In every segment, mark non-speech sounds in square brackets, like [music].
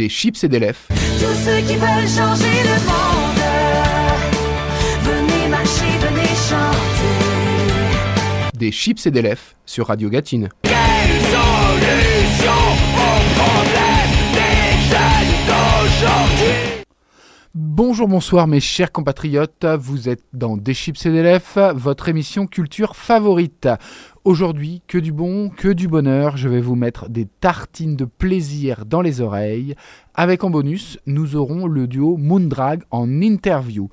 Des chips et des lèvres. Tous ceux qui veulent changer le monde, venez marcher, venez chanter. Des chips et des lèvres sur Radio Gatine. Bonjour, bonsoir mes chers compatriotes, vous êtes dans Des Chips et des Lèvres, votre émission culture favorite. Aujourd'hui, que du bon, que du bonheur, je vais vous mettre des tartines de plaisir dans les oreilles. Avec en bonus, nous aurons le duo Moondrag en interview.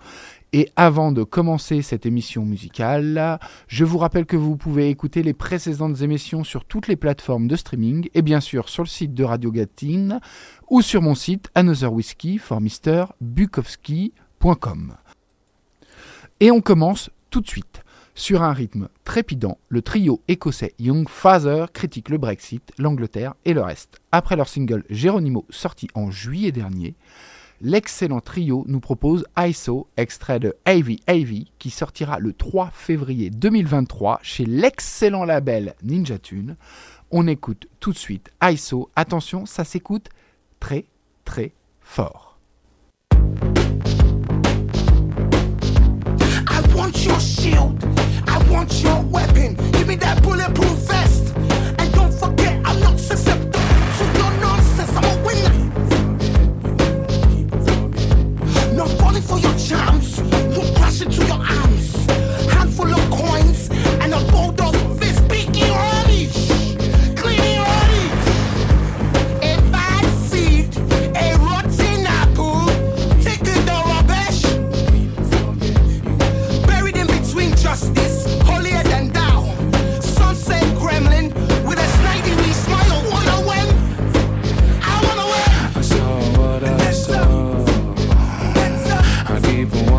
Et avant de commencer cette émission musicale, je vous rappelle que vous pouvez écouter les précédentes émissions sur toutes les plateformes de streaming et bien sûr sur le site de Radio Gatine ou sur mon site Another Whiskey for. Et on commence tout de suite. Sur un rythme trépidant, le trio écossais Young Father critique le Brexit, l'Angleterre et le reste. Après leur single Geronimo sorti en juillet dernier, l'excellent trio nous propose ISO, extrait de AV AV, qui sortira le 3 février 2023 chez l'excellent label Ninja Tune. On écoute tout de suite ISO. Attention, ça s'écoute très très fort. Want your weapon. Give me that bulletproof I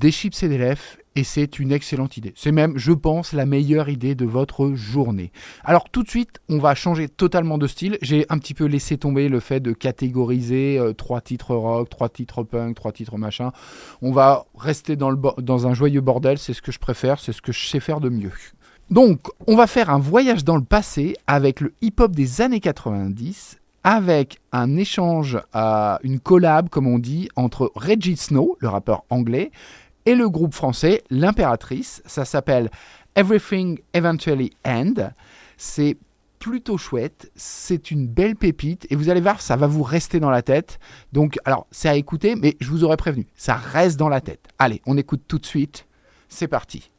Des chips et des lèvres et c'est une excellente idée. C'est même, je pense, la meilleure idée de votre journée. Alors tout de suite, on va changer totalement de style. J'ai un petit peu laissé tomber le fait de catégoriser euh, trois titres rock, trois titres punk, trois titres machin. On va rester dans, le dans un joyeux bordel, c'est ce que je préfère, c'est ce que je sais faire de mieux. Donc, on va faire un voyage dans le passé avec le hip-hop des années 90, avec un échange, une collab, comme on dit, entre Reggie Snow, le rappeur anglais, et le groupe français L'Impératrice. Ça s'appelle Everything Eventually End. C'est plutôt chouette, c'est une belle pépite et vous allez voir, ça va vous rester dans la tête. Donc, alors, c'est à écouter, mais je vous aurais prévenu, ça reste dans la tête. Allez, on écoute tout de suite. C'est parti.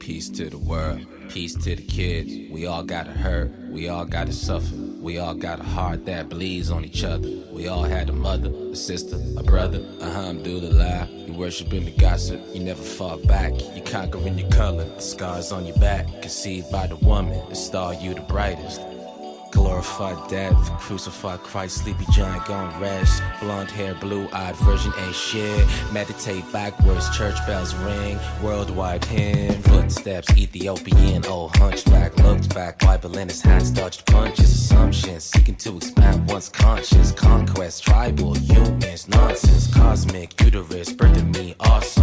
Peace to the world, peace to the kids. We all gotta hurt, we all gotta suffer. We all got a heart that bleeds on each other. We all had a mother, a sister, a brother. Uh-huh, Alhamdulillah, you worshiping the gossip. You never fall back, you conquering your color. The scars on your back, conceived by the woman. The star you the brightest. Glorified death, crucified Christ, sleepy giant gone rest. Blonde hair, blue eyed virgin ain't shit. Meditate backwards, church bells ring. Worldwide hymn, footsteps, Ethiopian, old hunchback. Looked back, Bible in his hands, dodged punches. Assumptions, seeking to expand one's conscience. Conquest, tribal, humans, nonsense. Cosmic, uterus, birthing me, awesome.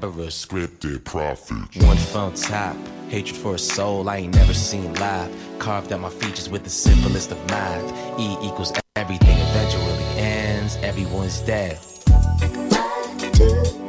Judas, Deborah, scripted prophets. one phone tap, hatred for a soul I ain't never seen live. Carved out my features with the simplest of math. E equals everything eventually ends. Everyone's dead. Why do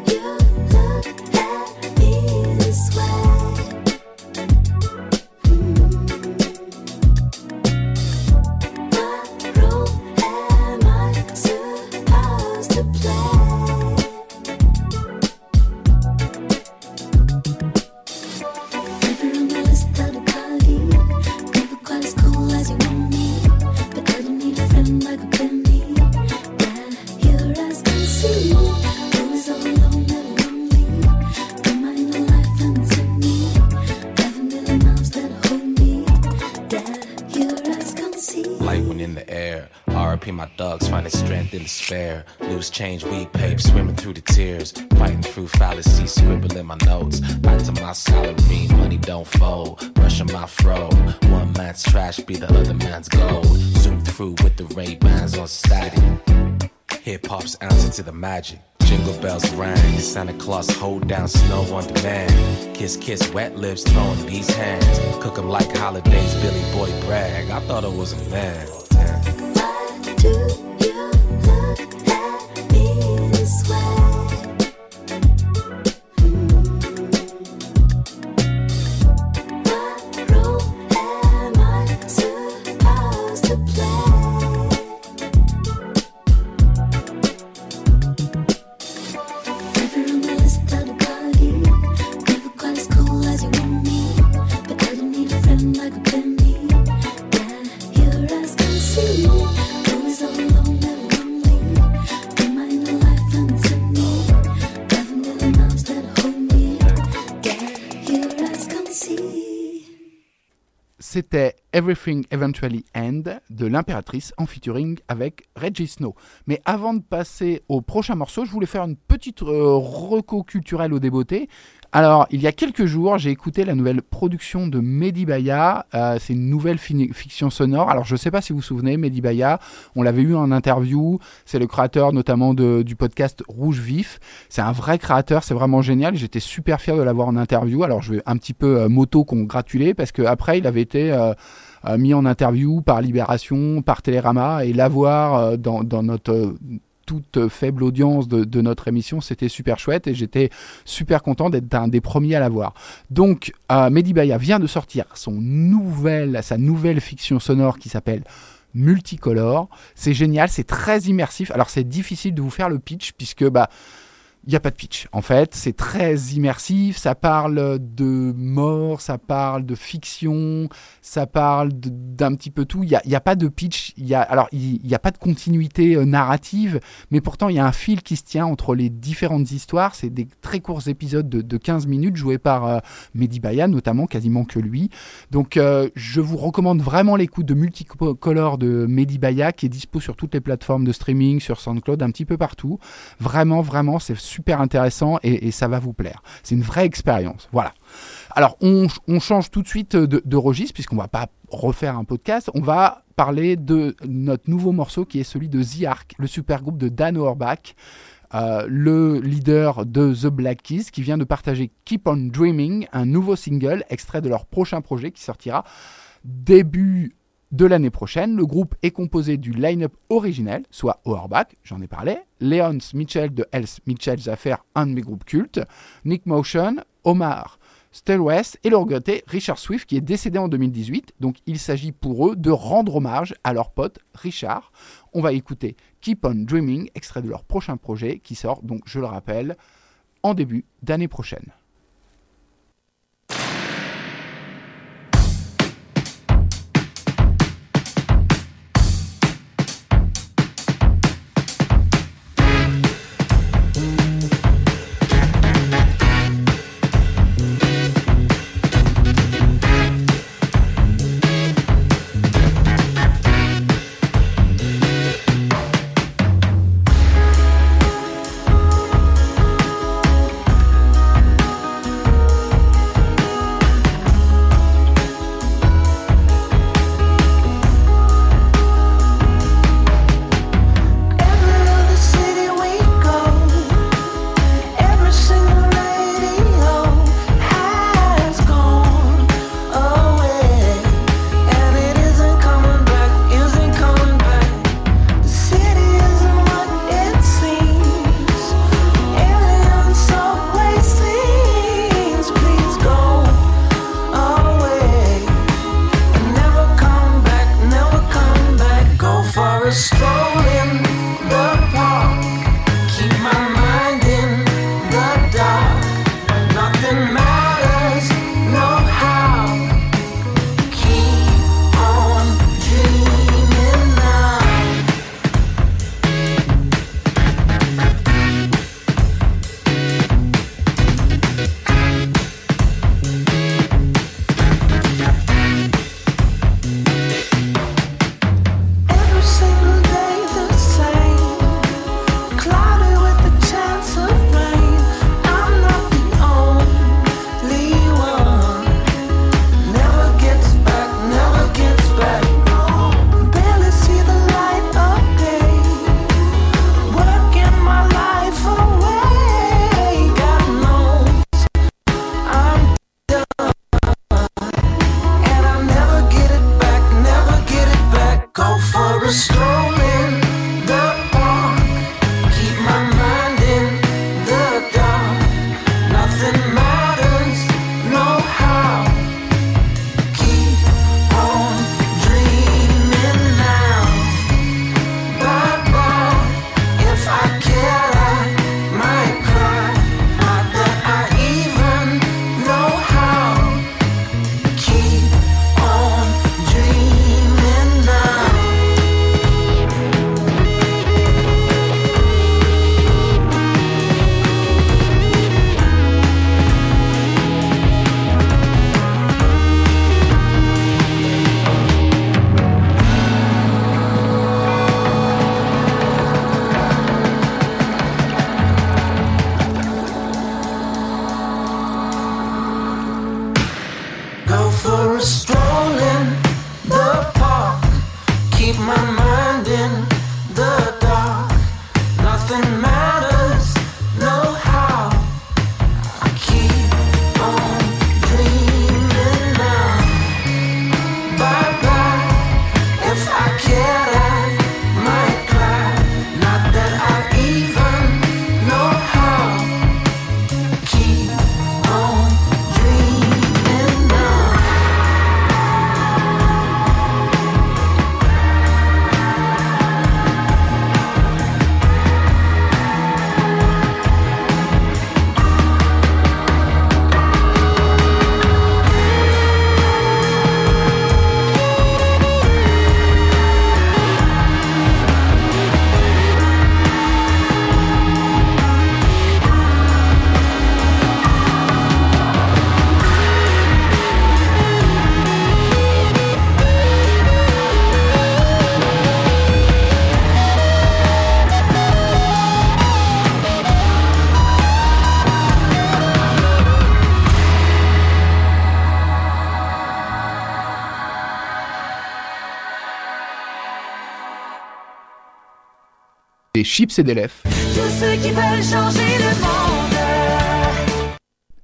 despair. Loose change, weed pape, swimming through the tears. Fighting through fallacy, scribbling my notes. Back to my salary, money don't fold. Brushing my fro. One man's trash be the other man's gold. Zoom through with the Ray on static. Hip hop's answer to the magic. Jingle bells rang. Santa Claus hold down snow on demand. Kiss, kiss, wet lips, throwing these hands. Cook 'em like holidays, Billy Boy brag. I thought I was a man. Damn. Why me C'était Everything Eventually End de l'Impératrice en featuring avec Reggie Snow. Mais avant de passer au prochain morceau, je voulais faire une petite euh, reco culturelle au débeauté. Alors, il y a quelques jours, j'ai écouté la nouvelle production de Mehdi Baya. Euh, c'est une nouvelle fiction sonore. Alors, je ne sais pas si vous vous souvenez, Mehdi Baya, on l'avait eu en interview. C'est le créateur notamment du podcast Rouge Vif. C'est un vrai créateur, c'est vraiment génial. J'étais super fier de l'avoir en interview. Alors, je vais un petit peu euh, m'auto-congratuler parce qu'après, il avait été euh, euh, mis en interview par Libération, par Télérama et l'avoir euh, dans, notre toute faible audience de, notre émission, c'était super chouette et j'étais super content d'être un des premiers à l'avoir. Donc, euh, Mehdi Baya vient de sortir son nouvelle, sa nouvelle fiction sonore qui s'appelle Multicolore. C'est génial, c'est très immersif. Alors, c'est difficile de vous faire le pitch puisque bah, Il n'y a pas de pitch. En fait, c'est très immersif. Ça parle de mort, ça parle de fiction, ça parle d'un petit peu tout. Il n'y a, a pas de pitch. Alors, il n'y a pas de continuité euh, narrative, mais pourtant, il y a un fil qui se tient entre les différentes histoires. C'est des très courts épisodes de, de 15 minutes joués par euh, Mehdi Baya, notamment, quasiment que lui. Donc, euh, je vous recommande vraiment l'écoute de Multicolor de Mehdi Baya, qui est dispo sur toutes les plateformes de streaming, sur SoundCloud, un petit peu partout. Vraiment, vraiment, c'est super intéressant et, ça va vous plaire. C'est une vraie expérience. Voilà. Alors, on, change tout de suite de, registre, puisqu'on va pas refaire un podcast. On va parler de notre nouveau morceau qui est celui de The Ark, le super groupe de Dan Auerbach. euh, le leader de The Black Keys, qui vient de partager Keep on Dreaming, un nouveau single extrait de leur prochain projet qui sortira début de l'année prochaine. Le groupe est composé du line-up originel, soit Auerbach, j'en ai parlé, Leons Mitchell de Hells Mitchell's Affair, un de mes groupes cultes, Nick Motion, Omar Stelwest et le regretté Richard Swift qui est décédé en 2018. Donc il s'agit pour eux de rendre hommage à leur pote Richard. On va écouter Keep on Dreaming, extrait de leur prochain projet qui sort, donc je le rappelle, en début d'année prochaine. Des chips et des lèvres. Tous ceux qui veulent changer le monde.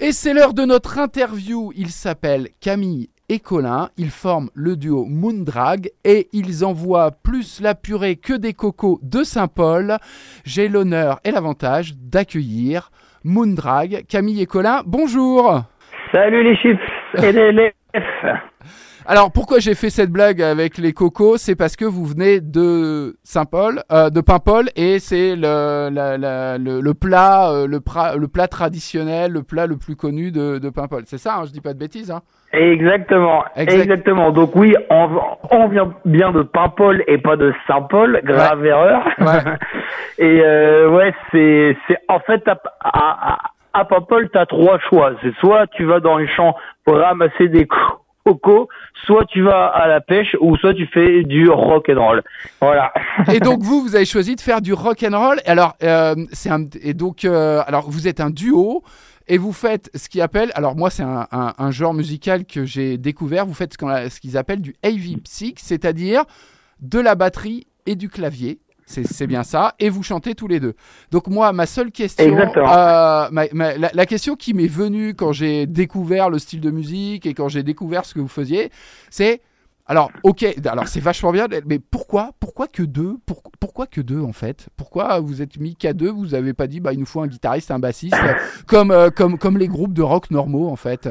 Et c'est l'heure de notre interview. Ils s'appellent Camille et Colin. Ils forment le duo Moondrag et ils envoient plus la purée que des cocos de Saint-Paul. J'ai l'honneur et l'avantage d'accueillir Moondrag. Camille et Colin, bonjour. Salut les chips et les lèvres. [laughs] Alors pourquoi j'ai fait cette blague avec les cocos? C'est parce que vous venez de Saint-Paul, euh, de Paimpol, et c'est le, la- la- le, le plat, euh, le, pra- le plat traditionnel, le plat le plus connu de, de Paimpol. C'est ça, hein, je dis pas de bêtises. Hein Exactement, Exact. exactement. Donc oui, on, on vient bien de Paimpol et pas de Saint-Paul, grave erreur. Ouais. [laughs] et euh, ouais, c'est c'est en fait à, à, à- Paimpol, t'as trois choix. C'est soit tu vas dans les champs pour ramasser des co- soit tu vas à la pêche, ou soit tu fais du rock and roll. Voilà. Et donc vous, vous avez choisi de faire du rock and roll. Alors euh, c'est et donc euh, alors vous êtes un duo et vous faites ce qu'ils appellent alors moi c'est un, un- genre musical que j'ai découvert. Vous faites ce qu'ils appellent du heavy psych, c'est-à-dire de la batterie et du clavier. C'est bien ça. Et vous chantez tous les deux. Donc moi, ma seule question, Exactement. euh, ma- ma- la, la question qui m'est venue quand j'ai découvert le style de musique et quand j'ai découvert ce que vous faisiez, c'est alors, ok, alors c'est vachement bien, mais pourquoi, pourquoi que deux Pour- Pourquoi que deux en fait? Pourquoi vous êtes mis qu'à deux? Vous avez pas dit, bah il nous faut un guitariste, un bassiste, comme, euh, comme, comme les groupes de rock normaux en fait.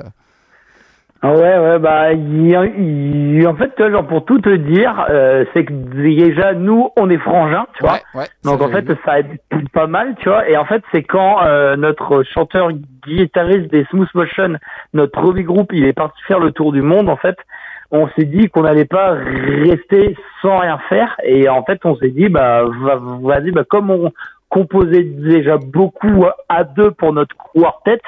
Ah Ouais, ouais, bah, il y il- en fait, tu vois, genre, pour tout te dire, euh, c'est que déjà, nous, on est frangins, tu vois. ouais, Donc ça, en fait, vu. ça aide pas mal, tu vois. Et en fait, c'est quand euh, notre chanteur guitariste des Smooth Motion, notre hobby group, il est parti faire le tour du monde. En fait, on s'est dit qu'on n'allait pas rester sans rien faire. Et en fait, on s'est dit, bah va- vas-y, bah comme on composait déjà beaucoup à deux pour notre quartet,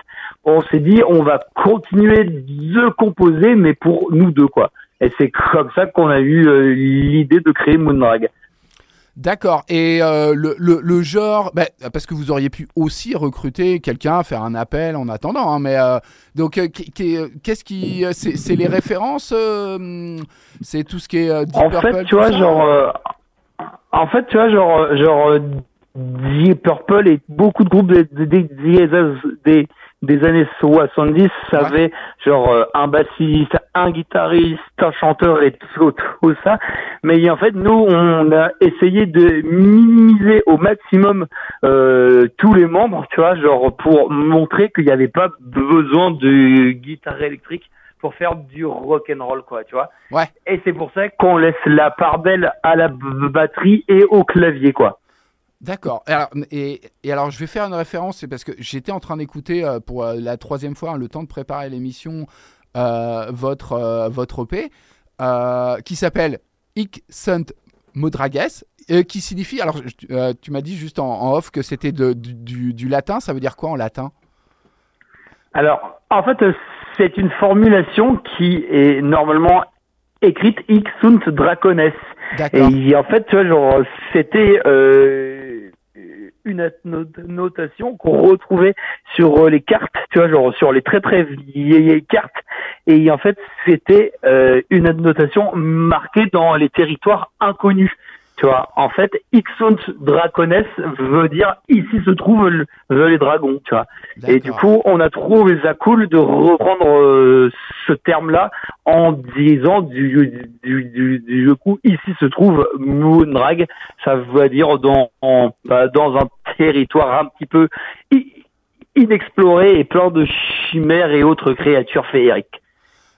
on s'est dit on va continuer de composer, mais pour nous deux, quoi. Et c'est comme ça qu'on a eu euh, l'idée de créer Moonrag. D'accord. Et euh, le, le, le genre, bah, parce que vous auriez pu aussi recruter quelqu'un, faire un appel en attendant. hein, mais euh, donc, euh, qu'est-ce qui, c'est c'est les références, c'est tout ce qui est Deep en Purple, fait, tu vois, ça genre, euh, en fait, tu vois, genre, genre, Purple et beaucoup de groupes des, années 70 savaient, genre, euh, un bassiste, un guitariste, un chanteur et tout, tout ça. Mais en fait, nous, on a essayé de minimiser au maximum euh, tous les membres, tu vois, genre, pour montrer qu'il n'y avait pas besoin de guitare électrique pour faire du rock and roll, quoi, tu vois. Ouais. Et c'est pour ça qu'on laisse la part belle à la batterie et au clavier, quoi. D'accord. Et alors, et, et alors, je vais faire une référence, c'est parce que j'étais en train d'écouter euh, pour euh, la troisième fois, hein, le temps de préparer l'émission, euh, votre, votre EP, qui s'appelle Ik sunt Modrages, qui signifie, alors je- tu m'as dit juste en, en off que c'était du, du- du latin, ça veut dire quoi en latin? Alors, en fait, c'est une formulation qui est normalement écrite Hic sunt dracones. D'accord. Et en fait, tu vois, genre, c'était euh, une no- notation qu'on retrouvait sur euh, les cartes, tu vois, genre sur les très très vieilles cartes. Et en fait, c'était euh, une notation marquée dans les territoires inconnus. Tu vois, en fait, Ixunt Dracones veut dire ici se trouvent le- les dragons, tu vois. Et du coup, on a trouvé ça cool de reprendre euh, ce terme-là en disant du, du, du, du coup, ici se trouve Moonrag. Ça veut dire dans, en- bah, dans un territoire un petit peu inexploré et plein de chimères et autres créatures féeriques.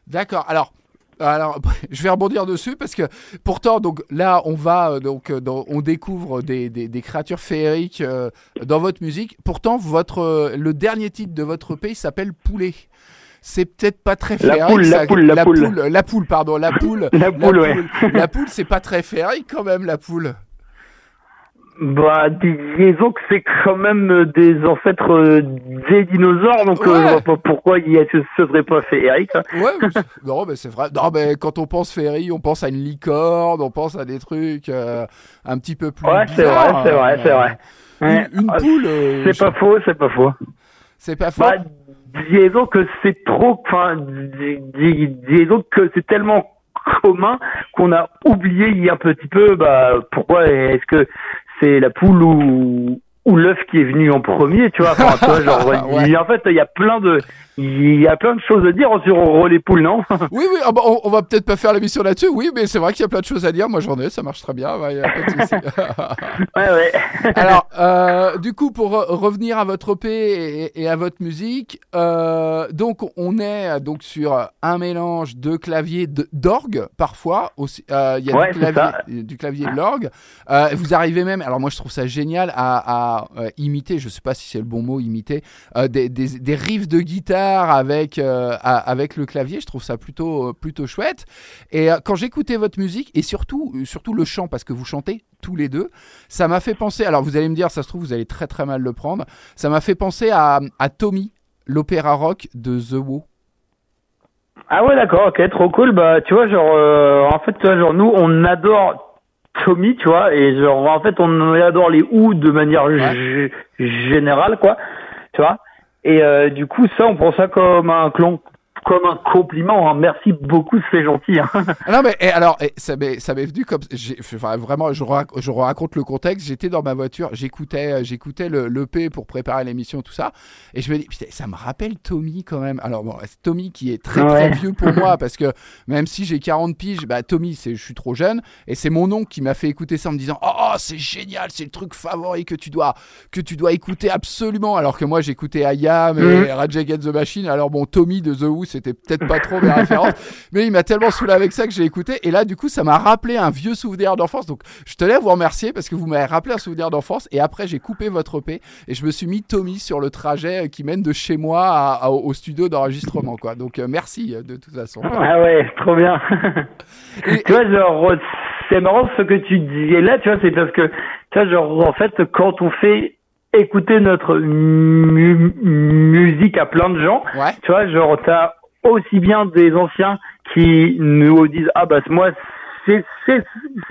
D'accord. Alors, alors, [laughs] je vais rebondir dessus parce que pourtant, donc là, on va euh, donc euh, dans- on découvre des, des, des créatures féeriques euh, dans votre musique. Pourtant, votre euh, le dernier titre de votre pays s'appelle Poulet. C'est peut-être pas très La féerique. poule, la poule, la poule. la poule, pardon, la poule. La poule, ouais. La poule, c'est pas très féerique quand même, la poule. Bah, disons que c'est quand même des ancêtres euh, des dinosaures, donc euh, Ouais. je vois pas pourquoi il y a, ce serait pas féerique. hein. Ouais, [laughs] non, mais c'est vrai. Non, mais quand on pense féerie, on pense à une licorne, on pense à des trucs euh, un petit peu plus. Ouais, c'est vrai, c'est vrai, euh, c'est vrai. Ouais. Une, une Ah, poule. euh, C'est pas faux, c'est pas faux. C'est pas faux. Bah, disons que c'est trop, enfin, dis- disons que c'est tellement commun qu'on a oublié il y a un petit peu, bah, pourquoi est-ce que c'est la poule ou ou l'œuf qui est venu en premier, tu vois. Enfin, tu vois, genre, [laughs] Ouais. en fait, il y a plein de, il y a plein de choses à dire sur relais poules, non [laughs] Oui, oui, ah bah, on, on va peut-être pas faire l'émission là-dessus, oui, mais c'est vrai qu'il y a plein de choses à dire. Moi, j'en ai, ça marche très bien. ouais. [laughs] Ouais, ouais. [laughs] Alors, euh, du coup, pour re- revenir à votre EP et, et à votre musique, euh, donc on est donc sur un mélange de clavier d'orgue parfois. aussi. Euh, Il y a Ouais, du, clavier, du clavier de l'orgue. Euh, vous arrivez même, alors moi je trouve ça génial à, à, imiter. Je sais pas si c'est le bon mot, imiter des, des, des riffs de guitare avec euh, avec le clavier. Je trouve ça plutôt euh, plutôt chouette. Et euh, quand j'écoutais votre musique et surtout surtout le chant parce que vous chantez tous les deux, ça m'a fait penser. Alors vous allez me dire, ça se trouve vous allez très très mal le prendre. Ça m'a fait penser à, à Tommy, l'opéra rock de The Who. Ah ouais, d'accord, ok, trop cool. Bah, tu vois, genre, euh, en fait, tu vois, genre, nous, on adore Tommy, tu vois, et genre, en fait, on adore les ou de manière générale, quoi, tu vois. Et euh, du coup, ça, on prend ça comme un clon, comme un compliment. hein. Merci beaucoup, c'est gentil. hein. Ah non mais et alors et ça m'est ça m'est venu comme j'ai enfin, vraiment je, rac- je raconte le contexte j'étais dans ma voiture j'écoutais euh, j'écoutais le l'EP pour préparer l'émission tout ça et je me dis putain ça me rappelle Tommy quand même alors bon c'est Tommy qui est très très Ouais. vieux pour [laughs] moi parce que même si j'ai 40 piges bah Tommy c'est je suis trop jeune et c'est mon oncle qui m'a fait écouter ça en me disant oh, oh, c'est génial c'est le truc favori que tu dois que tu dois écouter absolument alors que moi j'écoutais Ayam et. Rage Against the Machine alors bon Tommy de The Who c'était peut-être pas trop mes références [laughs] mais il m'a tellement saoulé avec ça que j'ai écouté. Et là, du coup, ça m'a rappelé un vieux souvenir d'enfance. Donc, je tenais à vous remercier parce que vous m'avez rappelé un souvenir d'enfance. Et après, j'ai coupé votre EP et je me suis mis Tommy sur le trajet euh, qui mène de chez moi à- à- au studio d'enregistrement. quoi. Donc, euh, merci euh, de toute façon. Ah ouais, trop bien. [laughs] Et- tu vois, genre, c'est marrant ce que tu disais là, tu vois, c'est parce que, tu vois, genre, en fait, quand on fait écouter notre mu- musique à plein de gens, Ouais. tu vois, genre, t'as aussi bien des anciens qui nous disent, ah bah, moi, c'est, c'est,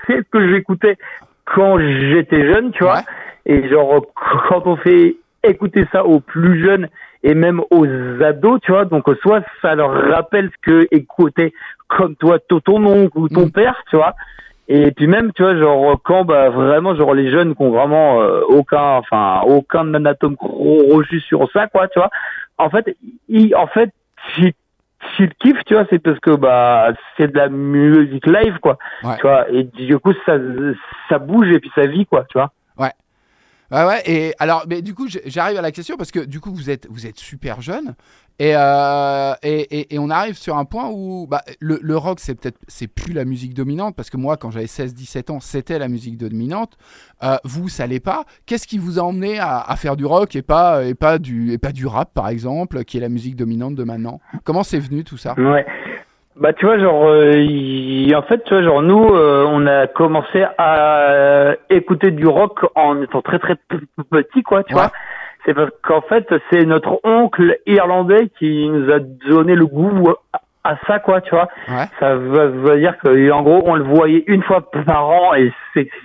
c'est ce que j'écoutais quand j'étais jeune, tu vois. Ouais. Et genre, quand on fait écouter ça aux plus jeunes et même aux ados, tu vois, donc soit ça leur rappelle ce que écoutait comme toi ton oncle ou ton Mm. père, tu vois. Et puis même, tu vois, genre quand bah vraiment genre les jeunes qui ont vraiment euh, aucun, enfin aucun anatome crochu sur ça, quoi, tu vois. En fait, ils, en fait, s'ils kiffent, tu vois, c'est parce que bah c'est de la musique live, quoi. Ouais. Tu vois. Et du coup, ça ça bouge et puis ça vit, quoi, tu vois. Ouais, ouais. Et alors, mais du coup, j'arrive à la question parce que du coup, vous êtes, vous êtes super jeune. Et, euh, et, et, et on arrive sur un point où bah, le, le rock, c'est peut-être c'est plus la musique dominante parce que moi, quand j'avais 16-17 ans, c'était la musique dominante. Euh, vous, ça l'est pas. Qu'est-ce qui vous a emmené à, à faire du rock et pas, et, pas du, et pas du rap, par exemple, qui est la musique dominante de maintenant? Comment c'est venu tout ça? Ouais. Bah tu vois genre euh, il- en fait tu vois genre nous euh, on a commencé à euh, écouter du rock en étant très très petit quoi tu Ouais. vois. C'est parce qu'en fait c'est notre oncle irlandais qui nous a donné le goût à, ça quoi tu vois. Ouais. Ça veut, veut dire que en gros on le voyait une fois par an et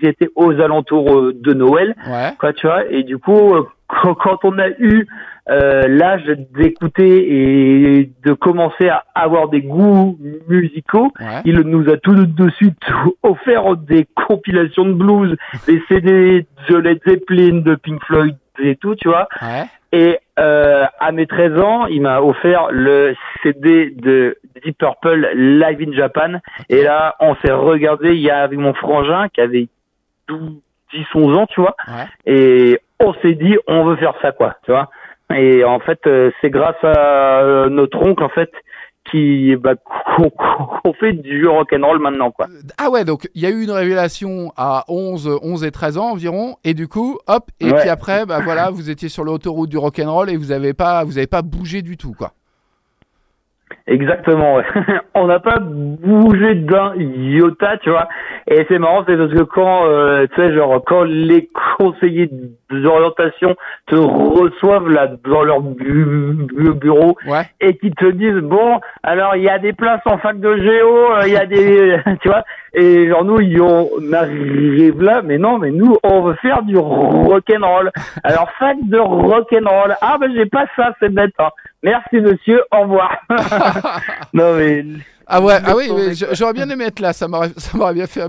c'était aux alentours euh, de Noël Ouais. quoi tu vois et du coup euh, quand, quand on a eu euh, l'âge d'écouter et de commencer à avoir des goûts musicaux Ouais. il nous a tout de suite [laughs] offert des compilations de blues des CD de Led Zeppelin de Pink Floyd et tout tu vois Ouais. et euh, à mes 13 ans, il m'a offert le CD de Deep Purple Live in Japan. Et là, on s'est regardé, il y a avec mon frangin qui avait 12, 10, 11 ans, tu vois. Ouais. Et on s'est dit, on veut faire ça, quoi, tu vois. Et en fait, euh, c'est grâce à euh, notre oncle, en fait, qui bah, qu'on [laughs] qu'on fait du rock and roll maintenant, quoi. Ah ouais, donc il y a eu une révélation à 11, 11 et 13 ans environ, et du coup, hop, et Ouais. puis après, bah voilà, vous étiez sur l'autoroute du rock'n'roll et vous avez pas, vous avez pas bougé du tout, quoi. Exactement, ouais. [laughs] on n'a pas bougé d'un iota, tu vois. Et c'est marrant, c'est parce que quand, euh, tu sais, genre, quand les conseillers d'orientation te reçoivent là dans leur bu- bu- bureau Ouais. et qui te disent bon, alors il y a des places en fac de géo, euh, il y a des, [laughs] tu vois. Et genre nous, y- on arrive là, mais non, mais nous, on veut faire du rock'n'roll. Alors fac de rock'n'roll. Ah ben j'ai pas ça, c'est bête. Hein. Merci monsieur, au revoir. [laughs] non mais Ah ouais, ah oui, j'aurais bien aimé être là, ça m'aurait, ça m'aurait bien fait.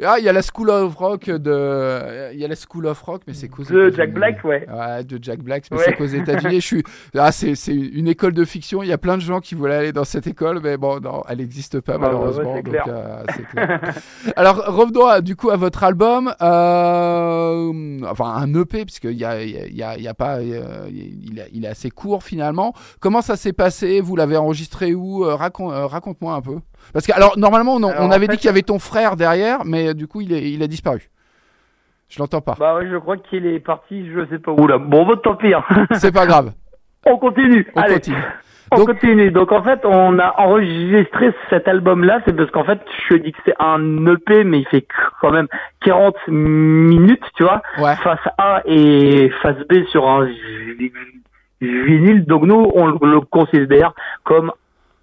Euh, Ah, il y a la School of Rock de. Il y a la School of Rock, mais c'est qu'aux De. Jack Black, ouais. Ouais, de Jack Black, mais Ouais. c'est qu'aux États-Unis. Je suis. Ah, c'est c'est une école de fiction. Il y a plein de gens qui voulaient aller dans cette école, mais bon, non, elle n'existe pas Ah, bah, ouais, malheureusement. donc, euh, clair. [laughs] Alors revenons à- du coup à votre album. Euh, enfin, un EP, puisqu'il y a, il y a, il y a- pas. euh, il, est- assez court finalement. Comment ça s'est passé? Vous l'avez enregistré où? Euh, racon- euh, Raconte-moi un peu. Parce que, alors, normalement, on, Alors, on en avait fait- dit qu'il y avait ton frère derrière, mais euh, du coup, il, est, il a disparu. Je l'entends pas. Bah ouais, je crois qu'il est parti, je sais pas où là. Bon, bah, tant pis. hein. [laughs] C'est pas grave. on continue. On Allez. continue. On Donc- continue. Donc en fait, on a enregistré cet album-là, c'est parce qu'en fait, je dis que c'est un EP, mais il fait quand même 40 minutes, tu vois, Ouais. face A et face B sur un vi- vinyle. Donc nous, on le considère comme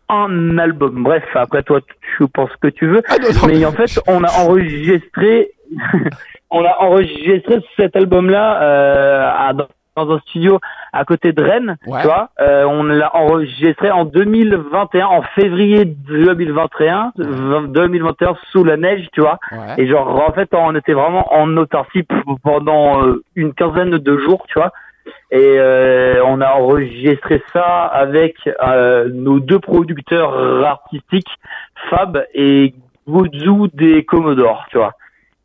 un album. Bref, après toi, tu penses ce que tu veux. Ah, non, non. Mais en fait, on a enregistré, [laughs] on a enregistré cet album-là euh, à- dans un studio à côté de Rennes, Ouais. tu vois. Euh, on l'a enregistré en 2021, en février 2021, 2021 sous la neige, tu vois. Ouais. Et genre, en fait, on était vraiment en autarcie pendant euh, une quinzaine de jours, tu vois. Et euh, on a enregistré ça avec euh, nos deux producteurs artistiques, Fab et Goudou des Commodores, tu vois.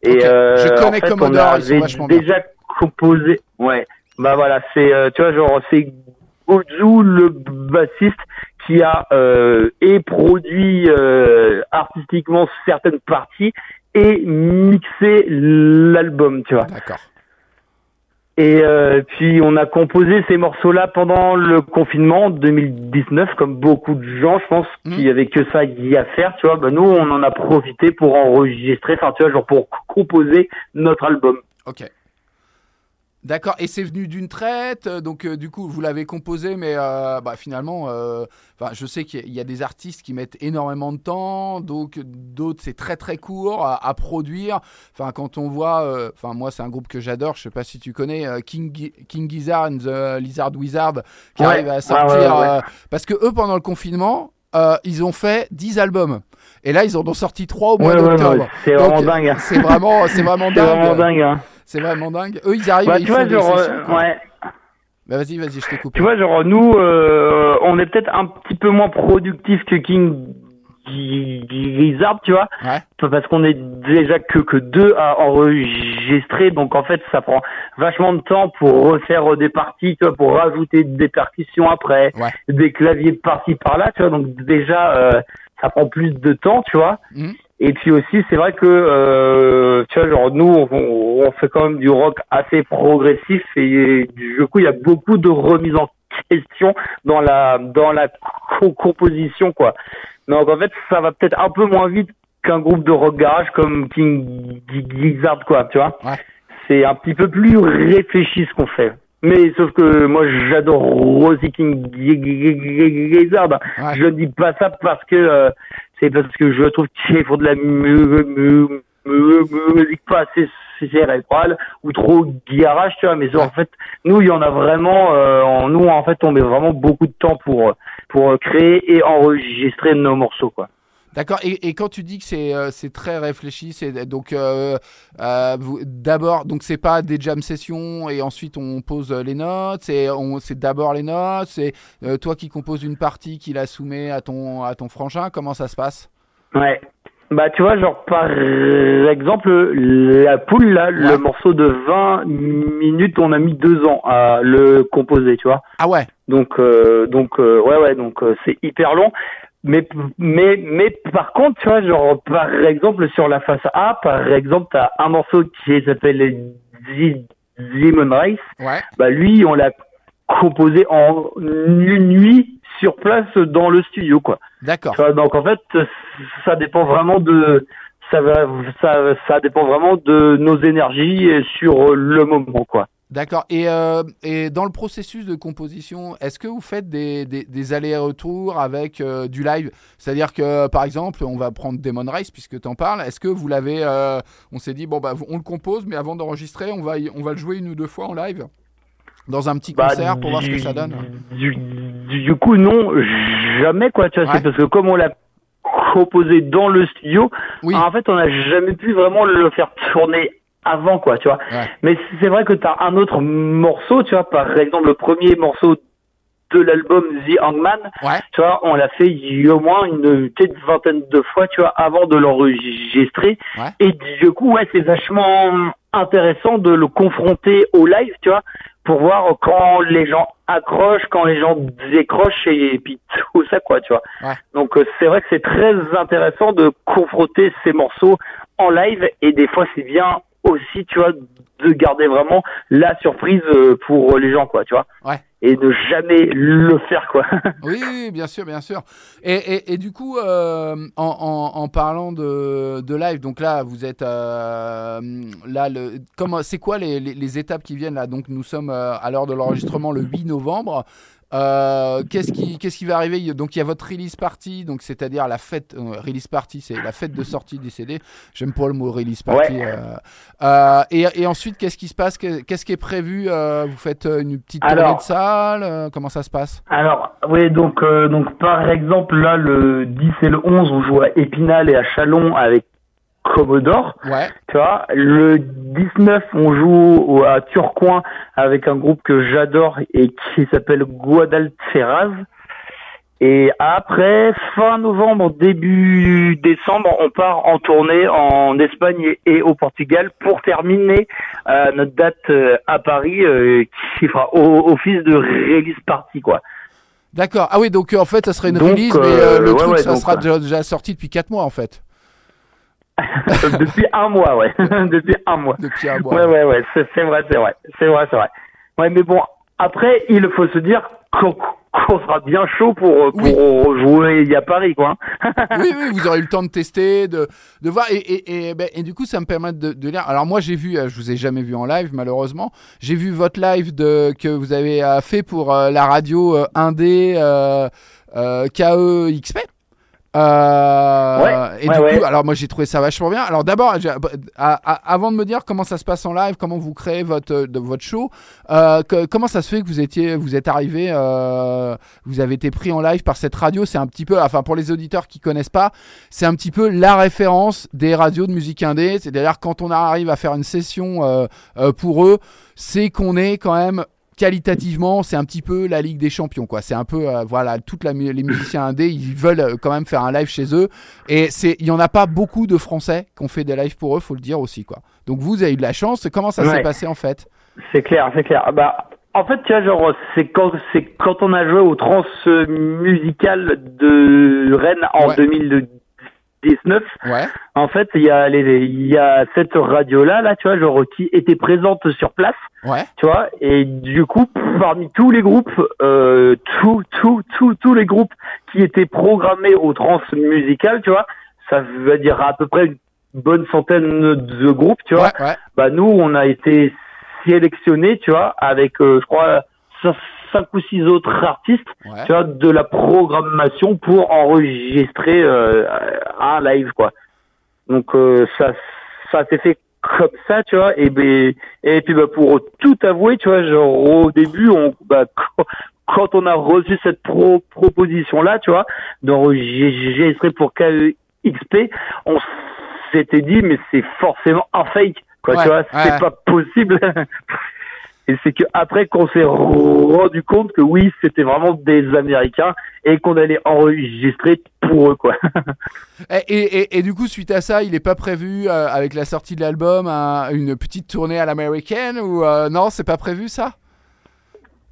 Et Ok. euh, Je connais en fait, Commodore, on ils sont avait bien. déjà composé. Ouais. Bah voilà, c'est euh, tu vois genre c'est Goudou le bassiste qui a euh, et produit euh, artistiquement certaines parties et mixé l'album, tu vois. D'accord. Et euh, puis on a composé ces morceaux-là pendant le confinement 2019, comme beaucoup de gens, je pense, Mhm. qui avaient que ça y à faire, tu vois. Bah nous, on en a profité pour enregistrer, enfin tu vois, genre pour composer notre album. Ok. D'accord. Et c'est venu d'une traite, euh, donc euh, du coup vous l'avez composé, mais euh, bah, finalement, euh, je sais qu'il y a- des artistes qui mettent énormément de temps, donc d'autres c'est très très court à, à produire. Enfin, quand on voit, enfin moi c'est un groupe que j'adore, je sais pas si tu connais King, King Gizzard and the Lizard Wizard, qui Ouais. arrive à sortir, ouais, ouais. parce que eux pendant le confinement, ils ont fait 10 albums. Et là, ils en ont sorti 3 au mois d'octobre. c'est vraiment dingue. hein. C'est vraiment, c'est vraiment [laughs] dingue. vraiment dingue. Hein. C'est vraiment dingue. Eux, ils arrivent, Bah, ils tu font vois, des genre, sessions, euh, quoi. ouais. Bah, vas-y, vas-y, je t'ai coupé. Tu vois, genre nous, euh, on est peut-être un petit peu moins productif que King Gizzard, tu vois. Ouais. parce qu'on est déjà que que deux à enregistrer donc en fait ça prend vachement de temps pour refaire des parties tu vois pour rajouter des percussions après Ouais. des claviers par-ci par-là tu vois donc déjà euh, ça prend plus de temps tu vois Mhm. Et puis aussi c'est vrai que euh, tu vois genre nous on, on fait quand même du rock assez progressif et du coup il y a beaucoup de remises en question dans la dans la co- composition quoi donc en fait, ça va peut-être un peu moins vite qu'un groupe de rock garage comme King Gizzard, quoi, tu vois. Ouais. C'est un petit peu plus réfléchi ce qu'on fait. Mais sauf que moi j'adore aussi King Gizzard. Ouais. Je dis pas ça parce que euh, c'est parce que je trouve qu'ils font de la mu- mu- mu- musique pas assez cérébrale ou trop garage, tu vois. Mais en fait, nous il y en a vraiment. euh, nous en fait, on met vraiment beaucoup de temps pour pour créer et enregistrer nos morceaux, quoi. D'accord. Et, et quand tu dis que c'est euh, c'est très réfléchi, c'est donc euh, euh, d'abord donc c'est pas des jam sessions et ensuite on pose les notes. C'est d'abord les notes. C'est toi qui composes une partie qui la soumet à ton à ton frangin. Comment ça se passe? Ouais. Bah tu vois, genre par exemple, la poule là, Ouais. le morceau de 20 minutes, on a mis deux ans à le composer, tu vois. Ah ouais. Donc donc ouais ouais, donc c'est hyper long. Mais mais mais par contre, tu vois, genre par exemple sur la face A, par exemple, t'as un morceau qui s'appelle Demon Race. Ouais. Bah lui, on l'a composé en une nuit sur place dans le studio, quoi. D'accord. Donc en fait, ça dépend vraiment de ça va ça ça dépend vraiment de nos énergies et sur le moment quoi. D'accord. Et, euh, et dans le processus de composition, est-ce que vous faites des, des, des allers-retours avec euh, du live? C'est-à-dire que, par exemple, on va prendre Demon Race, puisque tu en parles. Est-ce que vous l'avez. euh, on s'est dit, bon, bah, on le compose, mais avant d'enregistrer, on va, on va le jouer une ou deux fois en live? Dans un petit Bah, concert pour voir ce que ça donne? Du, du- coup non, jamais quoi, tu vois, Ouais. c'est parce que comme on l'a composé dans le studio. Oui. En fait, on n'a jamais pu vraiment le faire tourner avant, quoi, tu vois. Ouais. Mais c'est vrai que tu as un autre morceau, tu vois, par exemple, le premier morceau de l'album The Hangman, Ouais. tu vois, on l'a fait il y a au moins une peut-être vingtaine de fois, tu vois, avant de l'enregistrer. Ouais. Et du coup, ouais, c'est vachement intéressant de le confronter au live, tu vois, pour voir quand les gens accrochent, quand les gens décrochent et, puis tout ça, quoi, tu vois. Ouais. Donc euh, c'est vrai que c'est très intéressant de confronter ces morceaux en live et des fois c'est bien aussi, tu vois, de garder vraiment la surprise euh, pour les gens, quoi, tu vois. Ouais. Et ne jamais le faire, quoi. [laughs] Oui, oui, bien sûr, bien sûr. Et, et, et du coup, euh, en, en, en parlant de, de live, donc là, vous êtes euh, là, le, comment, c'est quoi les, les, les étapes qui viennent là? Donc nous sommes euh, à l'heure de l'enregistrement le 8 novembre. Euh, qu'est-ce qui qu'est-ce qui va arriver? Donc il y a votre release party, donc c'est-à-dire la fête euh, release party, c'est la fête de sortie des CD. J'aime pas le mot release party. Ouais. euh, euh, et, et ensuite, qu'est-ce qui se passe? Que- Qu'est-ce qui est prévu Vous faites une petite tournée Alors- de salle Comment ça se passe? Alors, oui, donc, euh, donc par exemple, là, le 10 et le 11, on joue à Épinal et à Chalon avec Commodore. Ouais. Tu vois, le 19, on joue au- à Turcoing avec un groupe que j'adore et qui s'appelle Guadalteras. Et après, fin novembre, début décembre, on part en tournée en Espagne et- au Portugal pour terminer euh, notre date euh, à Paris euh, qui fera office de release party, quoi. D'accord. Ah oui, donc en fait, ça serait une Donc, release, mais le ouais, truc, ouais, ça donc, sera ouais. déjà sorti depuis 4 mois en fait. [laughs] Depuis un mois, ouais. [laughs] Depuis un mois. Depuis un mois. Ouais, ouais, ouais, c'est vrai, c'est vrai. C'est vrai, c'est vrai. Ouais, mais bon, après, il faut se dire qu'on sera bien chaud pour, euh, pour jouer à Paris, quoi. [laughs] oui, oui, vous aurez eu le temps de tester, de, de voir. Et, et, et, ben, et du coup, ça me permet de, de lire. Alors, moi, j'ai vu, euh, je vous ai jamais vu en live, malheureusement. J'ai vu votre live de, que vous avez euh, fait pour euh, la radio euh, indé euh, euh, KEXP. Euh, Ouais, et ouais, du ouais. coup, alors moi j'ai trouvé ça vachement bien. Alors d'abord, à- avant de me dire comment ça se passe en live, comment vous créez votre de- votre show, euh, que- comment ça se fait que vous étiez, vous êtes arrivé, euh, vous avez été pris en live par cette radio? C'est un petit peu, enfin pour les auditeurs qui connaissent pas, c'est un petit peu la référence des radios de musique indé. C'est-à-dire quand on arrive à faire une session euh, euh, pour eux, c'est qu'on est quand même qualitativement, c'est un petit peu la Ligue des Champions, quoi. C'est un peu, euh, voilà, toutes la les musiciens indés, ils veulent euh, quand même faire un live chez eux. Et c'est, il y en a pas beaucoup de Français qui ont fait des lives pour eux, faut le dire aussi, quoi. Donc vous avez eu de la chance. Comment ça s'est Ouais. passé en fait? C'est clair, c'est clair. Bah, en fait, tu vois, genre, c'est quand, c'est quand on a joué au trans musical de Rennes en Ouais. 2019. Ouais. En fait, il y a les, il y a cette radio-là, là, tu vois, genre, qui était présente sur place. Ouais. tu vois et du coup parmi tous les groupes euh, tous tous tous tous les groupes qui étaient programmés au trans musical tu vois ça veut dire à peu près une bonne centaine de groupes tu vois Ouais. Ouais. bah nous on a été sélectionnés tu vois avec euh, je crois cinq ou six autres artistes Ouais. tu vois de la programmation pour enregistrer euh, un live quoi. Donc euh, ça ça s'est fait comme ça tu vois et ben et puis bah pour tout avouer tu vois genre au début on bah quand, on a reçu cette pro proposition là tu vois d'enregistrer pour KEXP on s'était dit mais c'est forcément un fake quoi Ouais, tu vois ouais, c'est pas possible [laughs] et c'est que après qu'on s'est rendu compte que oui c'était vraiment des américains et qu'on allait enregistrer pour eux quoi [laughs] Et, et, du coup, suite à ça, il n'est pas prévu euh, avec la sortie de l'album un- une petite tournée à l'américaine ou euh, non, c'est pas prévu ça?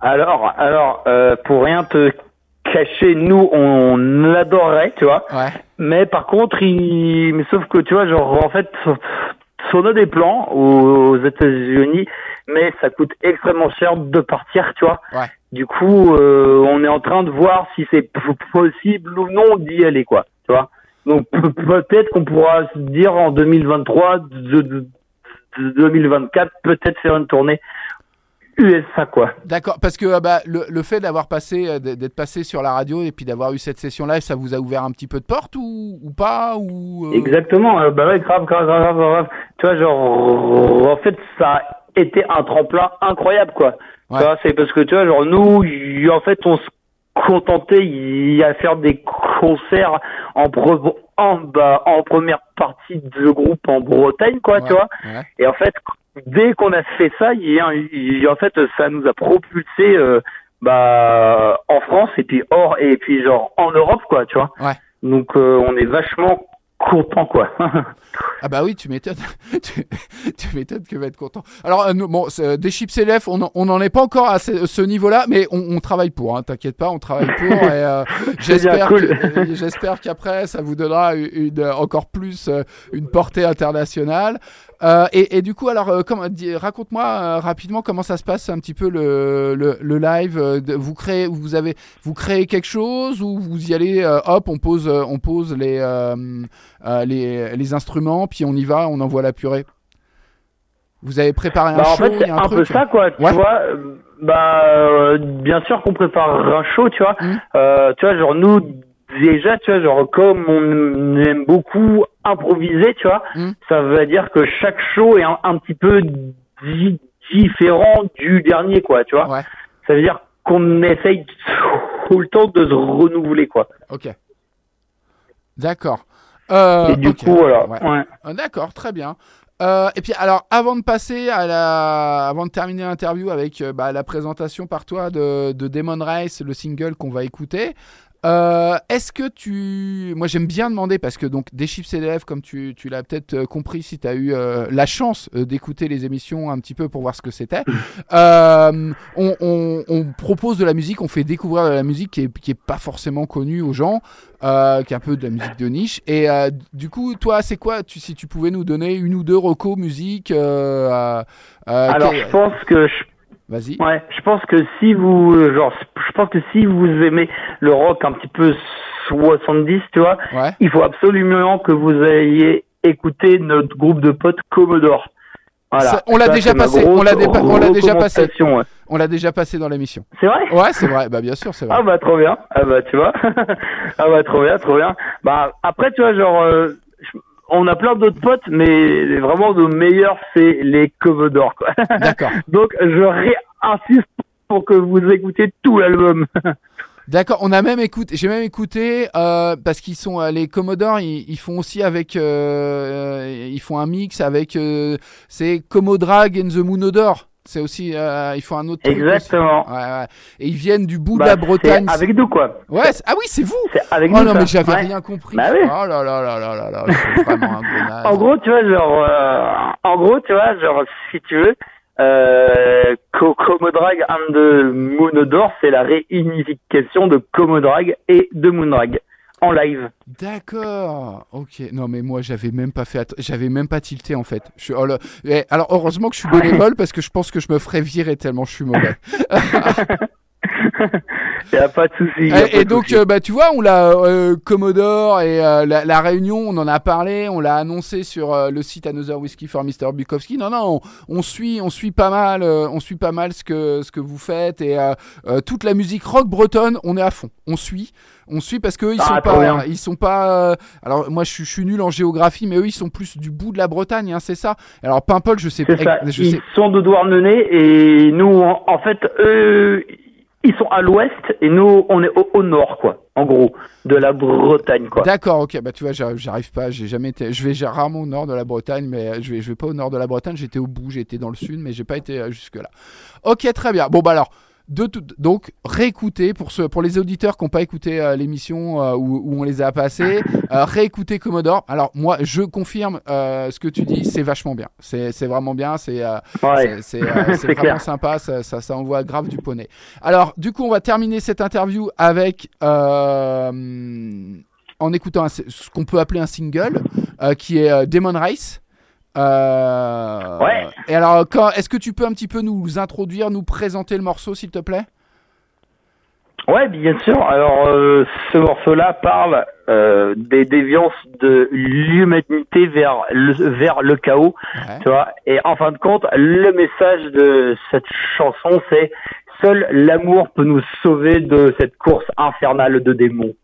Alors, alors, euh, pour rien te cacher, nous, on adorerait, tu vois. Ouais. Mais par contre, il, mais sauf que tu vois, genre, en fait, on a des plans aux États-Unis, mais ça coûte extrêmement cher de partir, tu vois. Ouais. Du coup, euh, on est en train de voir si c'est possible ou non d'y aller, quoi, tu vois. Donc pe- peut-être qu'on pourra se dire en 2023, de, de- de 2024, peut-être faire une tournée USA, quoi. D'accord, parce que euh, bah, le, le fait d'avoir passé, euh, d'être passé sur la radio et puis d'avoir eu cette session live, ça vous a ouvert un petit peu de porte ou, ou pas ou euh, Exactement, euh, bah ouais, grave, grave, grave, grave, grave. Tu vois, genre, en fait, ça a été un tremplin incroyable, quoi. Ouais. Tu vois, c'est parce que, tu vois, genre, nous, y- en fait, on se contentait y- à faire des concert en, en, bah, en première partie de groupe en Bretagne, quoi, tu vois. ouais. Et en fait, dès qu'on a fait ça, il il en fait, ça nous a propulsé euh, bah, en France et puis hors et puis genre en Europe, quoi, tu vois. Ouais. Donc euh, on est vachement content, quoi. [laughs] Ah bah oui, tu m'étonnes. [laughs] tu, tu m'étonnes que va être content. Alors, euh, nous, bon, c'est, des chips LF, on n'en- est pas encore à ce, ce niveau-là, mais on, on travaille pour. Hein, T'inquiète pas, on travaille pour. [laughs] et, euh, j'espère, cool. que- euh, j'espère qu'après, ça vous donnera une, une- encore plus euh, une portée internationale. Euh, et, et du coup, alors, euh, raconte-moi euh, rapidement comment ça se passe un petit peu le, le, le live. euh, vous créez, vous avez, vous créez quelque chose ou vous y allez, euh, hop, on pose, euh, on pose les, euh, euh, les, les instruments, puis on y va, on envoie la purée. Vous avez préparé un Bah, en show, fait, il y c'est un, un, peu truc. ça, quoi. Tu Ouais. vois, bah, euh, bien sûr qu'on prépare un show, tu vois. Mm. Euh, tu vois, genre, nous, déjà, tu vois, genre, comme on aime beaucoup improviser, tu vois, Mm. ça veut dire que chaque show est un, un petit peu di- différent du dernier, quoi, tu vois. Ouais. Ça veut dire qu'on essaye tout le temps de se renouveler, quoi. Ok. D'accord. Euh, Et du coup, voilà. Ouais. Ouais. Ah, D'accord, très bien. Euh, et puis alors, avant de passer à la, avant de terminer l'interview avec euh, bah, la présentation par toi de, de Demon Race, le single qu'on va écouter. Euh, Est-ce que tu, moi j'aime bien demander parce que donc des chiffres CDF comme tu, tu l'as peut-être euh, compris si tu as eu euh, la chance euh, d'écouter les émissions un petit peu pour voir ce que c'était. [laughs] Euh, on, on- on propose de la musique, on fait découvrir de la musique qui est, qui est pas forcément connue aux gens euh, qui est un peu de la musique de niche. Et euh, du coup, toi, c'est quoi tu, Si tu pouvais nous donner une ou deux recos musique euh, euh, euh, Alors, quel- je pense que je Vas-y. Ouais, je pense que si vous, genre, je pense que si vous aimez le rock un petit peu 70, tu vois, Ouais. il faut absolument que vous ayez écouté notre groupe de potes Commodore. Voilà. Ça, on l'a déjà passé, on l'a dépa- on l'a déjà passé. ouais. On l'a déjà passé dans l'émission. C'est vrai? Ouais, c'est vrai. Bah bien sûr, c'est vrai. Ah bah trop bien. Ah bah tu vois. [laughs] ah bah trop bien, trop bien. Bah après tu vois genre euh, je- on a plein d'autres potes mais vraiment nos meilleurs c'est les Commodore quoi. D'accord. [laughs] Donc je réinsiste pour que vous écoutiez tout l'album. [laughs] D'accord. On a même écouté. J'ai même écouté euh, parce qu'ils sont euh, les Commodore. Ils, ils font aussi avec. euh, euh, ils font un mix avec. euh, c'est Commodrag and the Moonodore. C'est aussi. euh, ils font un autre. truc. Exactement. Ouais, ouais. Et ils viennent du bout Bah, de la Bretagne. avec nous quoi. Ouais. Ah oui, c'est vous. C'est avec Oh nous. non, ça. mais j'avais Ouais. rien compris. Bah oui. Oh là là là là là là. Vraiment un. En gros, tu vois, genre, euh, en gros, tu vois, genre, si tu veux, euh, Co- Comodrag and the Moonodore, c'est la réunification de Comodrag et de Moondrag en live. D'accord. Ok. Non, mais moi, j'avais même pas fait. J'avais même pas tilté en fait. Je suis. oh là- Eh, alors heureusement que je suis [laughs] bénévole parce que je pense que je me ferais virer tellement je suis mauvais. [laughs] [laughs] [laughs] A pas de souci. a Et, pas donc, souci. euh, bah, tu vois, on l'a euh, Commodore et euh, la, la réunion, on en a parlé, on l'a annoncé sur euh, le site Another Whiskey for Mr. Bukowski. Non, non, on, on suit, on suit pas mal, euh, on suit pas mal ce que ce que vous faites et euh, euh, toute la musique rock bretonne, on est à fond, on suit. On suit parce que ils Ah, sont pas, ils sont pas. euh, alors moi je suis, je suis nul en géographie, mais eux ils sont plus du bout de la Bretagne, hein, c'est ça. Alors Paimpol, je sais je Ils sais. sont de Douarnenez et nous, en, en fait, eux, ils sont à l'ouest et nous, on est au, nord, quoi. En gros, de la Bretagne, quoi. D'accord, ok. Bah tu vois, j'arrive pas. J'ai jamais été. Je vais rarement au nord de la Bretagne, mais euh, je vais je vais pas au nord de la Bretagne. J'étais au bout, j'étais dans le sud, mais j'ai pas été jusque là. Ok, très bien. Bon bah alors. De tout, donc réécouter pour pour les auditeurs qui n'ont pas écouté euh, l'émission euh, où, où on les a passés, euh, réécouter Commodore. Alors moi, je confirme euh, ce que tu dis, c'est vachement bien. C'est c'est vraiment bien. C'est euh, Ouais. [laughs] c'est- vraiment clair. sympa, ça, ça, ça envoie grave du poney. Alors, du coup, on va terminer cette interview avec euh, en écoutant un- ce qu'on peut appeler un single, euh, qui est Demon Race. Euh, Ouais. Et alors, quand- est-ce que tu peux un petit peu nous introduire, nous présenter le morceau, s'il te plaît? Ouais, bien sûr. Alors, euh, ce morceau-là parle euh, des déviances de l'humanité vers le, vers le chaos, Ouais. tu vois. Et en fin de compte, le message de cette chanson, c'est seul l'amour peut nous sauver de cette course infernale de démons.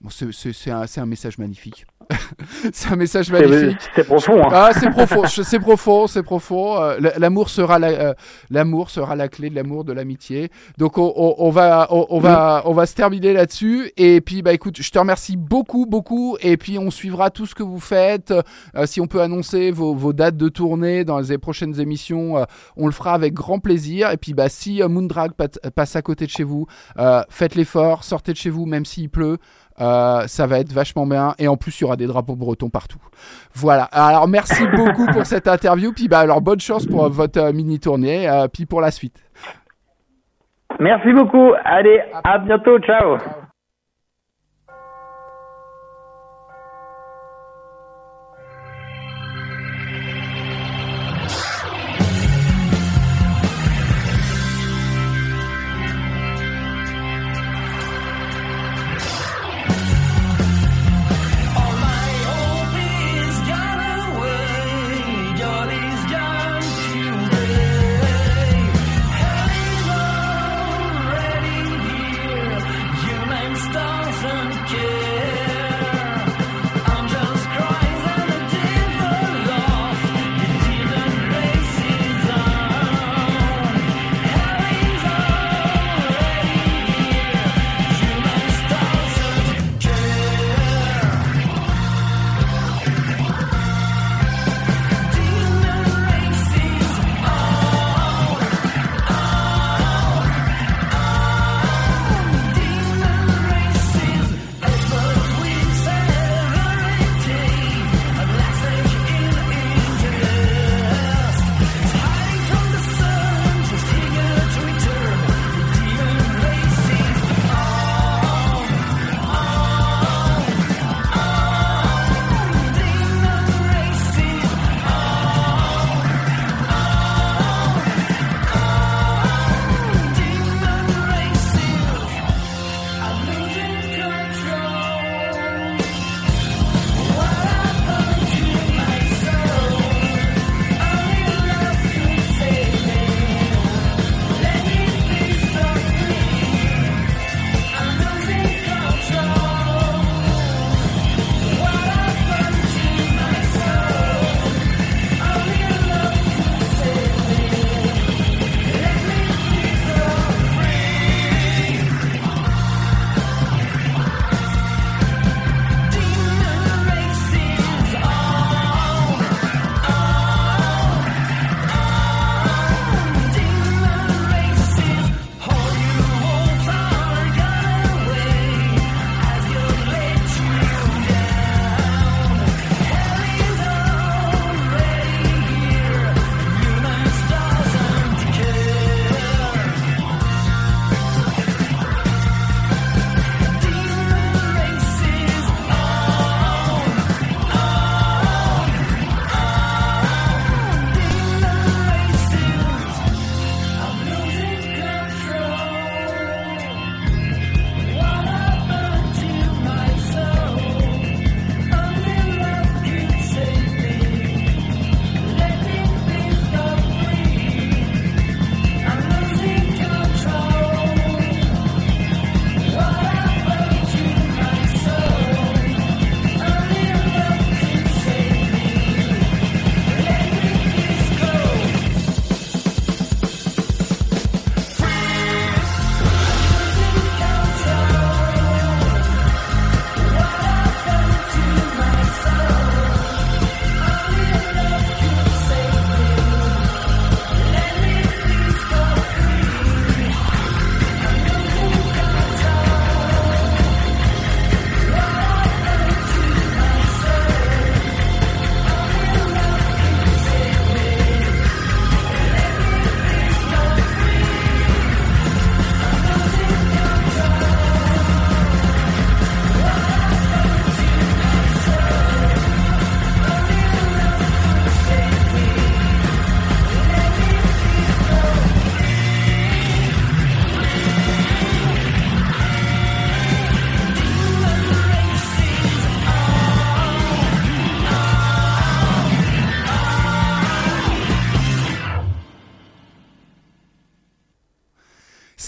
Bon, c'est- un, un message magnifique. [laughs] c'est un message magnifique. c'est profond. Hein. Ah, c'est profond, c'est profond, c'est profond. Euh, l'amour sera la, euh, l'amour sera la clé de l'amour, de l'amitié. Donc on, on- on va, on, on va, on va se terminer là-dessus. Et puis bah écoute, je te remercie beaucoup, beaucoup. Et puis on suivra tout ce que vous faites. Euh, si on peut annoncer vos, vos dates de tournée dans les prochaines émissions, on le fera avec grand plaisir. Et puis bah si Moondrag passe à côté de chez vous, faites l'effort, sortez de chez vous même s'il pleut. Euh, ça va être vachement bien et en plus il y aura des drapeaux bretons partout. Voilà. Alors merci [laughs] beaucoup pour cette interview. Puis bah alors bonne chance pour votre euh, mini tournée. euh, puis pour la suite. Merci beaucoup. Allez, à bientôt. Ciao. All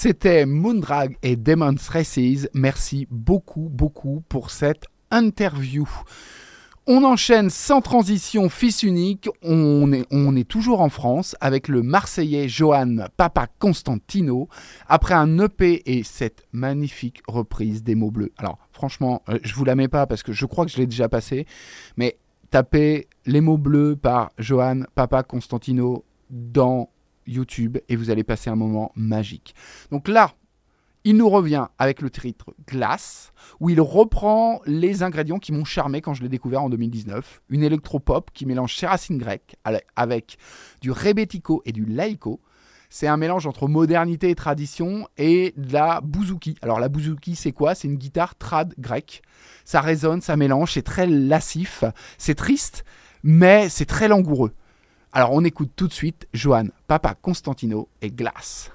C'était Moondrag et Demon's Races. Merci beaucoup, beaucoup pour cette interview. On enchaîne sans transition, fils unique. On est, on est toujours en France avec le Marseillais Johan Papa Constantino. Après un EP et cette magnifique reprise des mots bleus. Alors, franchement, euh, je vous la mets pas parce que je crois que je l'ai déjà passé. Mais tapez les mots bleus par Johan Papa Constantino dans YouTube et vous allez passer un moment magique. Donc là, il nous revient avec le titre Glace, où il reprend les ingrédients qui m'ont charmé quand je l'ai découvert en 2019. Une électropop qui mélange ses racines grecques avec du rebetiko et du laïko. C'est un mélange entre modernité et tradition et de la bouzouki. Alors la bouzouki, c'est quoi? C'est une guitare trad grecque. Ça résonne, ça mélange, c'est très lassif, c'est triste, mais c'est très langoureux. Alors on écoute tout de suite Johan, Papa Constantino et Glace.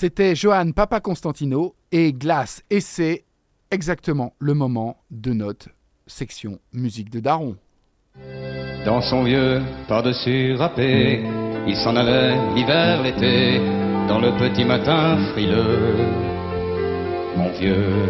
C'était Johan Papa Constantino et Glace. Et c'est exactement le moment de notre section musique de Daron. Dans son vieux par-dessus râpé, il s'en allait l'hiver, l'été, dans le petit matin frileux. Mon vieux.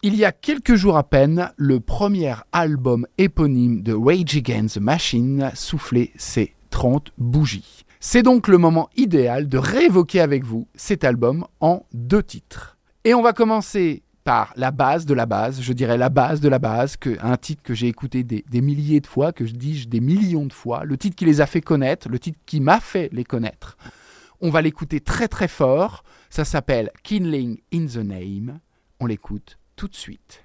Il y a quelques jours à peine, le premier album éponyme de Rage Against the Machine soufflait ses 30 bougies. C'est donc le moment idéal de réévoquer avec vous cet album en deux titres. Et on va commencer par la base de la base, je dirais la base de la base, un titre que j'ai écouté des, milliers de fois, que je dis des millions de fois, le titre qui les a fait connaître, le titre qui m'a fait les connaître. On va l'écouter très très fort, ça s'appelle Kindling in the Name, on l'écoute tout de suite.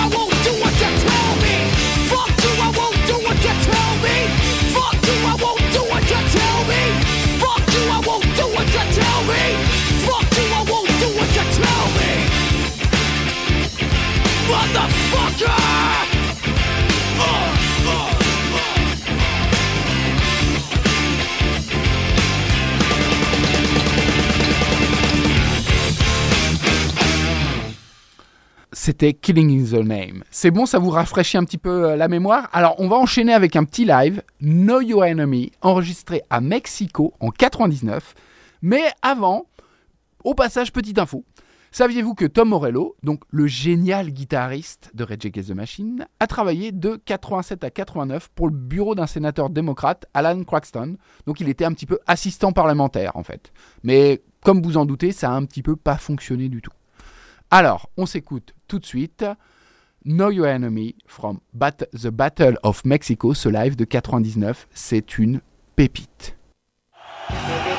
c'était Killing in the Name. C'est bon, ça vous rafraîchit un petit peu euh, la mémoire? Alors, on va enchaîner avec un petit live, Know Your Enemy, enregistré à Mexico en 99. Mais avant, au passage, petite info. Saviez-vous que Tom Morello, donc le génial guitariste de Rage Against the Machine, a travaillé de 87 à 89 pour le bureau d'un sénateur démocrate, Alan Craxton? Donc il était un petit peu assistant parlementaire en fait. Mais comme vous en doutez, ça a un petit peu pas fonctionné du tout. Alors, on s'écoute tout de suite Know Your Enemy from The Battle of Mexico, ce live de 99. C'est une pépite.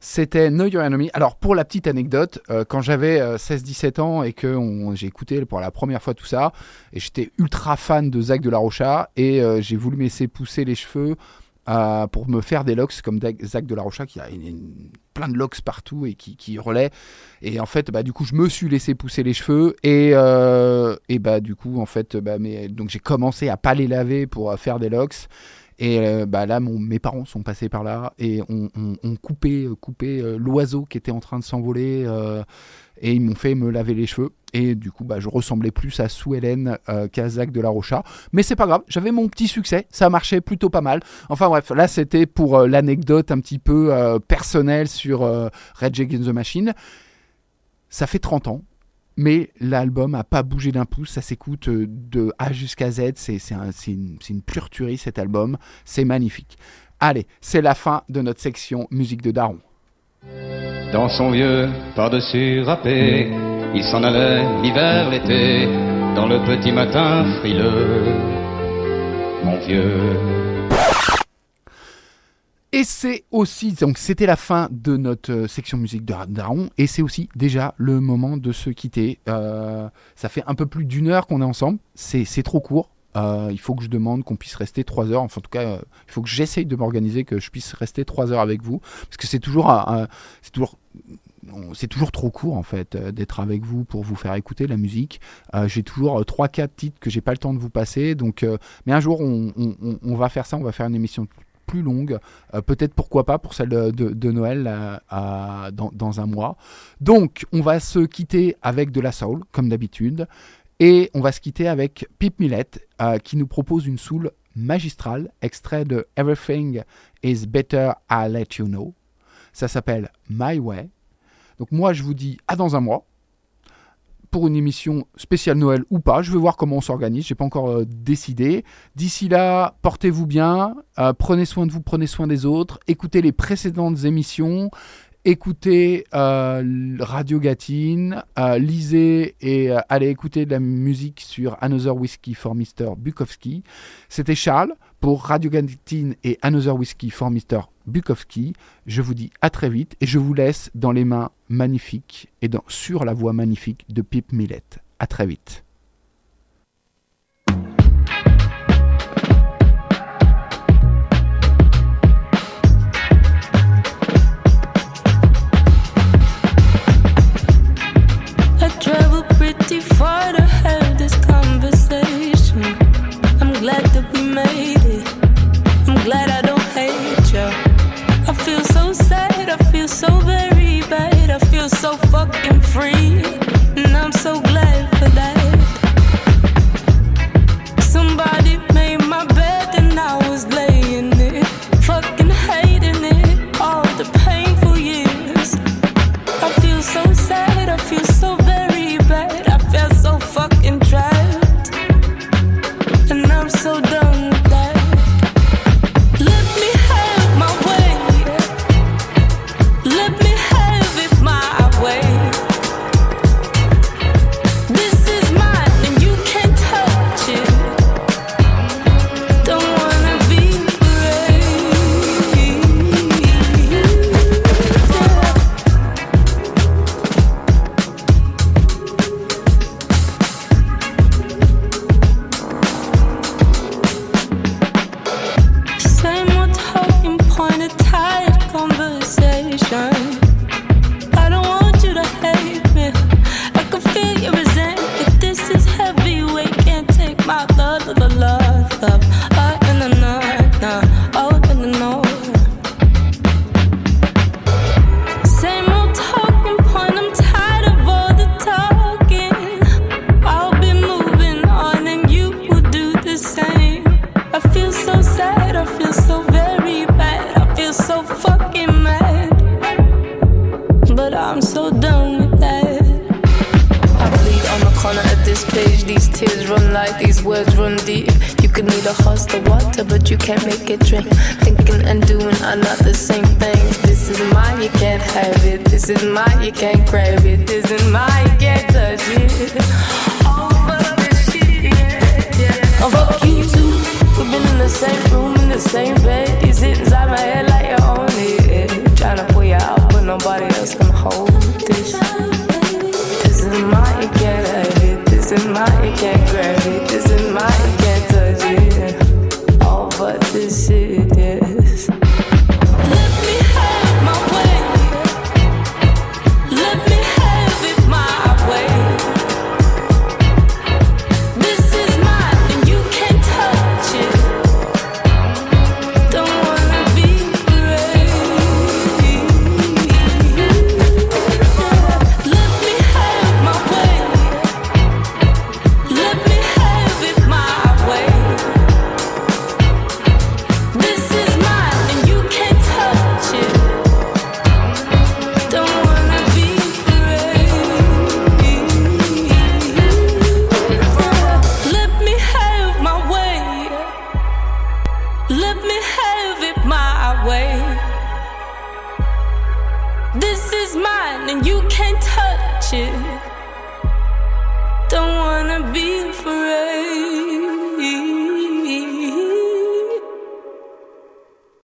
C'était Know Your Enemy. Alors, pour la petite anecdote, euh, quand j'avais euh, 16-17 ans et que j'ai écouté pour la première fois tout ça, et j'étais ultra fan de Zach de la Rocha, et euh, j'ai voulu me laisser pousser les cheveux euh, pour me faire des locks comme Zach de la Rocha, qui a plein de locks partout et qui, qui relaie. Et en fait, bah, du coup, je me suis laissé pousser les cheveux, et, bah, du coup, en fait, bah, j'ai commencé à pas les laver pour faire des locks. Et euh, bah là, mes parents sont passés par là et ont, ont coupé, euh, coupé euh, l'oiseau qui était en train de s'envoler et ils m'ont fait me laver les cheveux. Et du coup, bah, je ressemblais plus à Sue Hélène euh, qu'à Zach de la Rocha. Mais c'est pas grave, j'avais mon petit succès, ça marchait plutôt pas mal. Enfin bref, là c'était pour l'anecdote un petit peu euh, personnelle sur euh, Rage Against the Machine. Ça fait 30 ans. Mais l'album a pas bougé d'un pouce, ça s'écoute euh, de A jusqu'à Z, c'est un- une, une cet album, c'est magnifique. Allez, c'est la fin de notre section musique de Daron. Dans son vieux par-dessus râpé, il s'en allait l'hiver, l'été, dans le petit matin frileux. Mon vieux. Et c'est aussi, donc c'était la fin de notre euh, section musique de Daron, et c'est aussi déjà le moment de se quitter. Euh, ça fait un peu plus d'une heure qu'on est ensemble, c'est trop court. Euh, il faut que je demande qu'on puisse rester trois heures. Enfin, en tout cas, euh, il faut que j'essaye de m'organiser, que je puisse rester trois heures avec vous, parce que c'est toujours, c'est toujours, c'est toujours trop court en fait euh, d'être avec vous pour vous faire écouter la musique. Euh, j'ai toujours euh, trois, quatre titres que j'ai pas le temps de vous passer. Donc, euh, mais un jour, on- on- on va faire ça. On va faire une émission plus longue, euh, peut-être pourquoi pas pour celle de, Noël euh, dans, un mois. Donc, on va se quitter avec de la soul, comme d'habitude, et on va se quitter avec Pip Millet, euh, qui nous propose une soul magistrale, extrait de Everything is Better I Let You Know. Ça s'appelle My Way. Donc moi, je vous dis à dans un mois pour une émission spéciale Noël ou pas. Je vais voir comment on s'organise. J'ai pas encore euh, décidé. D'ici là, portez-vous bien, euh, prenez soin de vous, prenez soin des autres, écoutez les précédentes émissions, écoutez euh, Radio Gatine, lisez et allez écouter de la musique sur Another Whiskey for Mr. Bukowski. C'était Charles pour Radio Gatine et Another Whiskey for Mr. Bukowski. Je vous dis à très vite et je vous laisse dans les mains magnifiques et dans, sur la voix magnifique de Pip Millet. À très vite. So fucking free.